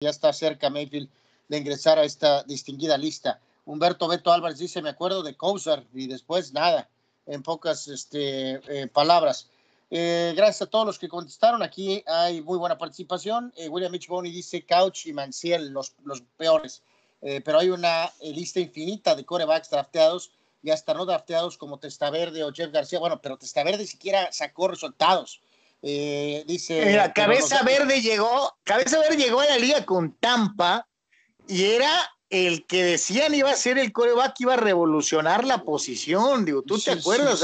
ya está cerca Mayfield de ingresar a esta distinguida lista. Humberto Beto Álvarez dice, me acuerdo de Kouser y después nada, en pocas este, eh, palabras. Eh, gracias a todos los que contestaron. Aquí hay muy buena participación. Eh, William Mitch Boney dice Couch y Manciel, los, los peores. pero hay una lista infinita de corebacks drafteados y hasta no drafteados como Testaverde o Jeff García. Bueno, pero Testaverde siquiera sacó resultados. Dice. Mira, Cabeza Verde llegó, Cabeza Verde llegó a la liga con Tampa y era el que decían iba a ser el coreback que iba a revolucionar la posición. Digo, ¿tú te acuerdas,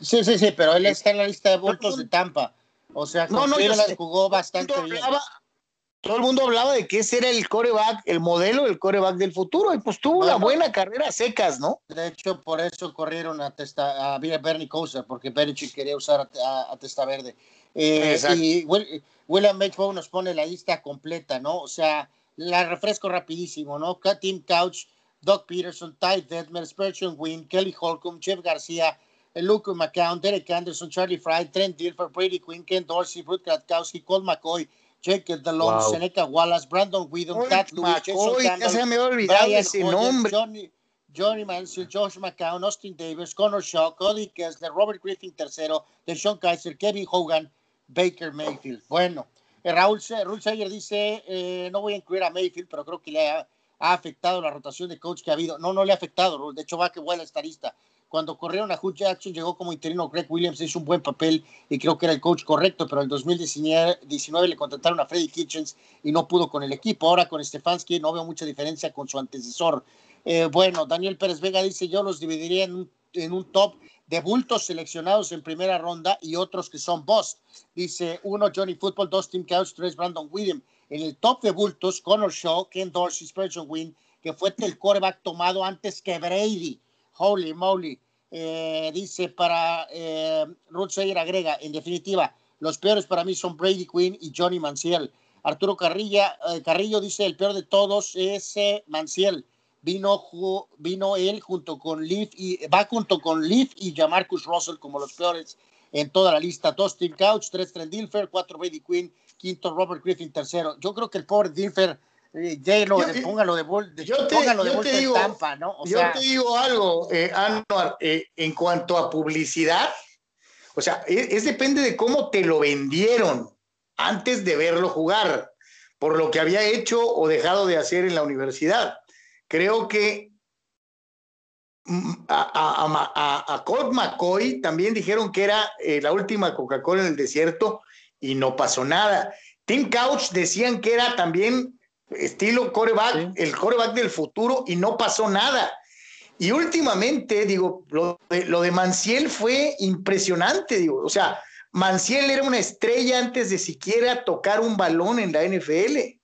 sí, sí, sí, pero él está en la lista de votos de Tampa. O sea, no, no, jugó bastante bien. Todo el mundo hablaba de que ese era el coreback, el modelo del coreback del futuro, y pues tuvo una buena carrera secas, ¿no? De hecho, por eso corrieron a, testa, a Bernie Kosar, porque Belichick quería usar a, Testa Verde. Eh, y William Matchbow nos pone la lista completa, ¿no? O sea, la refresco rapidísimo, ¿no? Tim Couch, Doug Peterson, Ty Detmer, Spurgeon Wynn, Kelly Holcomb, Jeff García, Luke McCown, Derek Anderson, Charlie Fry, Trent Dilfer, Brady Quinn, Ken Dorsey, Ruth Kratkowski, Cole McCoy, Jake DeLong, wow. Seneca Wallace, Brandon Whedon, Cat Lewis, Jason Campbell, se me Brian ese nombre. Johnny, Johnny Mansell, Josh McCown, Austin Davis, Connor Shaw, Cody Kessler, Robert Griffin tercero, Deshaun Kaiser, Kevin Hogan, Baker Mayfield. Bueno, eh, Raúl, Raúl Sager dice, eh, no voy a incluir a Mayfield, pero creo que le ha, afectado la rotación de coach que ha habido. No, no le ha afectado, de hecho va que vuela esta lista. Cuando corrieron a Hugh Jackson, llegó como interino Greg Williams, hizo un buen papel y creo que era el coach correcto, pero en 2019 le contrataron a Freddy Kitchens y no pudo con el equipo. Ahora con Stefanski no veo mucha diferencia con su antecesor. Eh, bueno, Daniel Pérez Vega dice, yo los dividiría en un, top de bultos seleccionados en primera ronda y otros que son boss. Dice uno Johnny Football, dos Tim Couch, tres Brandon Williams. En el top de bultos, Connor Shaw, Ken Dorsey, Spurgeon Wynn, que fue el quarterback tomado antes que Brady. Holy moly. Eh, dice para eh, Ruth Sayer agrega, en definitiva, los peores para mí son Brady Quinn y Johnny Manciel. Arturo Carrilla, eh, Carrillo dice, el peor de todos es eh, Manciel vino, vino él junto con Leaf y va junto con Leaf y Jamarcus Russell como los peores en toda la lista. Dos Couch, tres Trent Dilfer, cuatro Brady Quinn, quinto Robert Griffin, tercero. Yo creo que el pobre Dilfer, eh, lo, póngalo de, vuelta yo te, póngalo de vuelta en Tampa, ¿no? yo te digo algo, eh, Anuar, eh, en cuanto a publicidad, o sea, es, es depende de cómo te lo vendieron antes de verlo jugar, por lo que había hecho o dejado de hacer en la universidad creo que mm, a, Colt McCoy también dijeron que era eh, la última Coca-Cola en el desierto y no pasó nada. Tim Couch decían que era también estilo coreback, el coreback del futuro y no pasó nada. Y últimamente, digo, lo de, lo de Manciel fue impresionante, digo, o sea, Manciel era una estrella antes de siquiera tocar un balón en la NFL.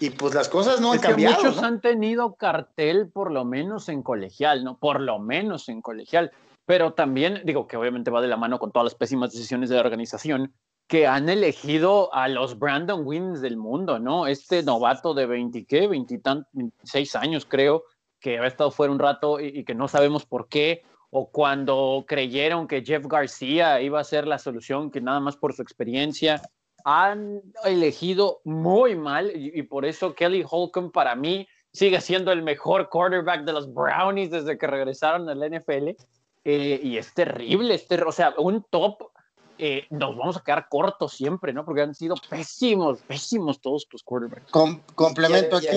Y pues las cosas no han cambiado. muchos han tenido cartel, por lo menos en colegial, ¿no? Por lo menos en colegial. Pero también, digo que obviamente va de la mano con todas las pésimas decisiones de la organización, que han elegido a los Brandon Wins del mundo, ¿no? Este novato de 20, ¿qué? 26 años, creo, que ha estado fuera un rato y, que no sabemos por qué, o cuando creyeron que Jeff García iba a ser la solución, que nada más por su experiencia, han elegido muy mal y, por eso Kelly Holcomb para mí sigue siendo el mejor quarterback de los Brownies desde que regresaron al NFL. Eh, y es terrible, este, o sea, un top, eh, nos vamos a quedar cortos siempre, ¿no? Porque han sido pésimos, pésimos todos los quarterbacks. complemento aquí.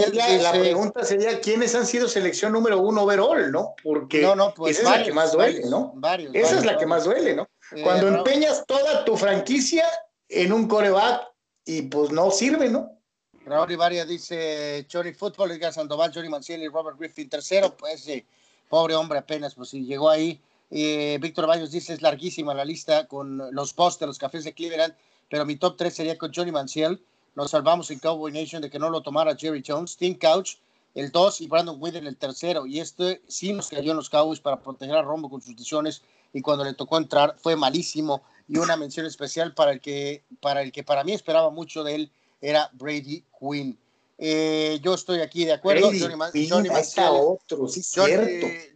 la pregunta sería, ¿quiénes han sido selección número uno overall, no? Porque pues esa es la que más duele, ¿no? esa es la que más duele, ¿no? Eh, Cuando empeñas toda tu franquicia en un coreback y pues no sirve, ¿no? Raúl Ibaria dice Johnny Football, Edgar Sandoval, Johnny Manciel y Robert Griffin tercero, pues sí, pobre hombre apenas, pues sí, llegó ahí. Eh, Víctor Baños dice es larguísima la lista con los posts de los cafés de Cleveland, pero mi top 3 sería con Johnny Manciel. Nos salvamos en Cowboy Nation de que no lo tomara Jerry Jones, Tim Couch, el 2 y Brandon Whedon el tercero. Y este sí nos cayó en los Cowboys para proteger a Rombo con sus decisiones y cuando le tocó entrar fue malísimo y una mención especial para el que para, el que para mí esperaba mucho de él era Brady Quinn. Eh, yo estoy aquí de acuerdo.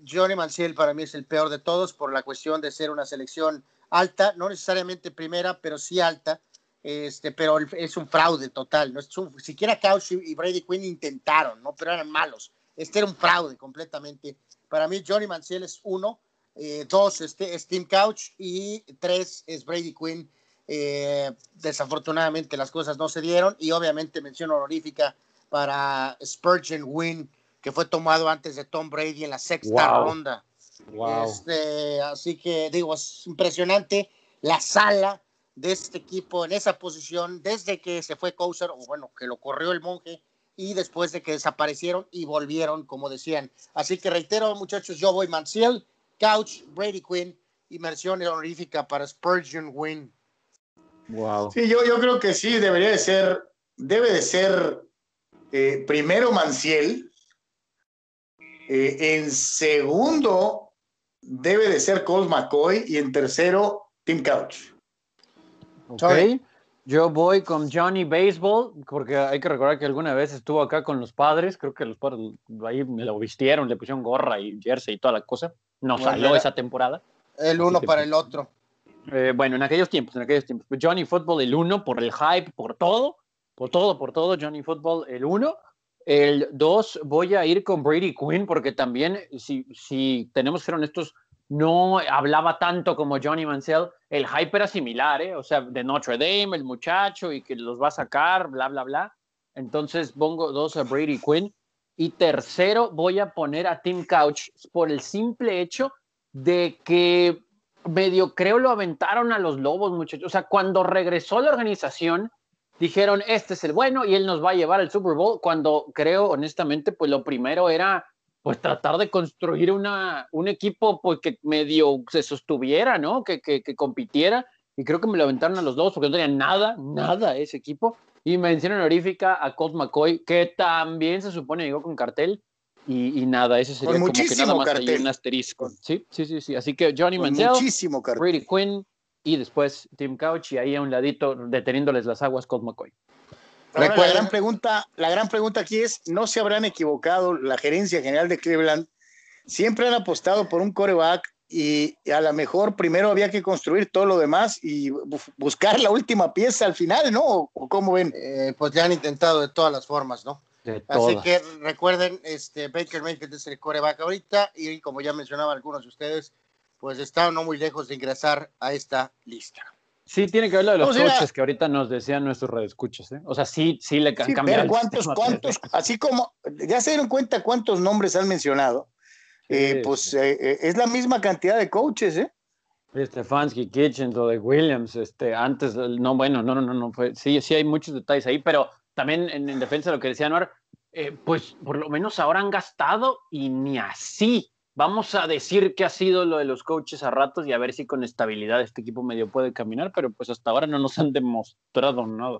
Johnny, Manciel, para mí es el peor de todos por la cuestión de ser una selección alta, no necesariamente primera, pero sí alta. este, pero es un fraude total. ¿no? Es siquiera Couch y Brady Quinn intentaron, ¿no? pero eran malos. Este era un fraude completamente. Para mí, Johnny Manziel es uno, eh, dos este, es Tim Couch y tres es Brady Quinn. Eh, desafortunadamente las cosas no se dieron y obviamente mención honorífica para Spurgeon Wynn, que fue tomado antes de Tom Brady en la sexta ronda. Este, así que digo, es impresionante la sala de este equipo en esa posición desde que se fue Couser, o bueno, que lo corrió el monje, y después de que desaparecieron y volvieron, como decían. Así que reitero, muchachos, yo voy Manciel, Couch, Brady Quinn, inmersión honorífica para Spurgeon Win. Wow. Sí, yo, yo creo que sí, debería de ser, debe de ser eh, primero Manciel, eh, en segundo debe de ser Colt McCoy y en tercero Tim Couch. Ok. Yo voy con Johnny Baseball, porque hay que recordar que alguna vez estuvo acá con los padres. Creo que los padres ahí me lo vistieron, le pusieron gorra y jersey y toda la cosa. No salió esa temporada. El uno para el otro. Eh, bueno, en aquellos tiempos, en aquellos tiempos. Johnny Football, el uno, por el hype, por todo. Por todo, por todo. Johnny Football, el uno. El dos, voy a ir con Brady Quinn, porque también, si, si tenemos que ser honestos, no hablaba tanto como Johnny Mansell. El hype era similar, ¿eh? O sea, de Notre Dame, el muchacho, y que los va a sacar, bla, bla, bla. Entonces pongo dos a Brady Quinn. Y tercero, voy a poner a Tim Couch por el simple hecho de que medio creo lo aventaron a los lobos, muchachos. O sea, cuando regresó la organización, dijeron, este es el bueno y él nos va a llevar al Super Bowl, cuando creo, honestamente, pues lo primero era pues tratar de construir una, un equipo pues, que medio se sostuviera, ¿no? Que, que, compitiera. Y creo que me lo aventaron a los dos porque no tenía nada, nada ese equipo. Y mención honorífica a Colt McCoy, que también se supone llegó con cartel. Y, nada, ese sería como que nada más cartel. un asterisco. Sí, sí, sí, sí. Así que Johnny Manziel, Brady Quinn y después Tim Couch y ahí a un ladito deteniéndoles las aguas Colt McCoy la gran pregunta, la gran pregunta aquí es, ¿no se habrán equivocado la gerencia general de Cleveland? Siempre han apostado por un coreback y a lo mejor primero había que construir todo lo demás y buscar la última pieza al final, ¿no? ¿O cómo ven? Eh, pues ya han intentado de todas las formas, ¿no? Así que recuerden, este Baker Mayfield es el coreback ahorita y como ya mencionaba algunos de ustedes, pues está no muy lejos de ingresar a esta lista. Sí, tiene que ver lo de los coches que ahorita nos decían nuestros redescuchas, ¿eh? O sea, sí, sí le han cambiado. ¿Cuántos, cuántos, así como, ya se dieron cuenta cuántos nombres han mencionado? Eh, pues eh, eh, es la misma cantidad de coaches, ¿eh? Stefanski, Kitchen, lo de Williams, este, antes, no, bueno, no, no, no, no fue, sí, sí hay muchos detalles ahí, pero también en, defensa de lo que decía Anuar, pues por lo menos ahora han gastado y ni así Vamos a decir que ha sido lo de los coaches a ratos y a ver si con estabilidad este equipo medio puede caminar, pero pues hasta ahora no nos han demostrado nada.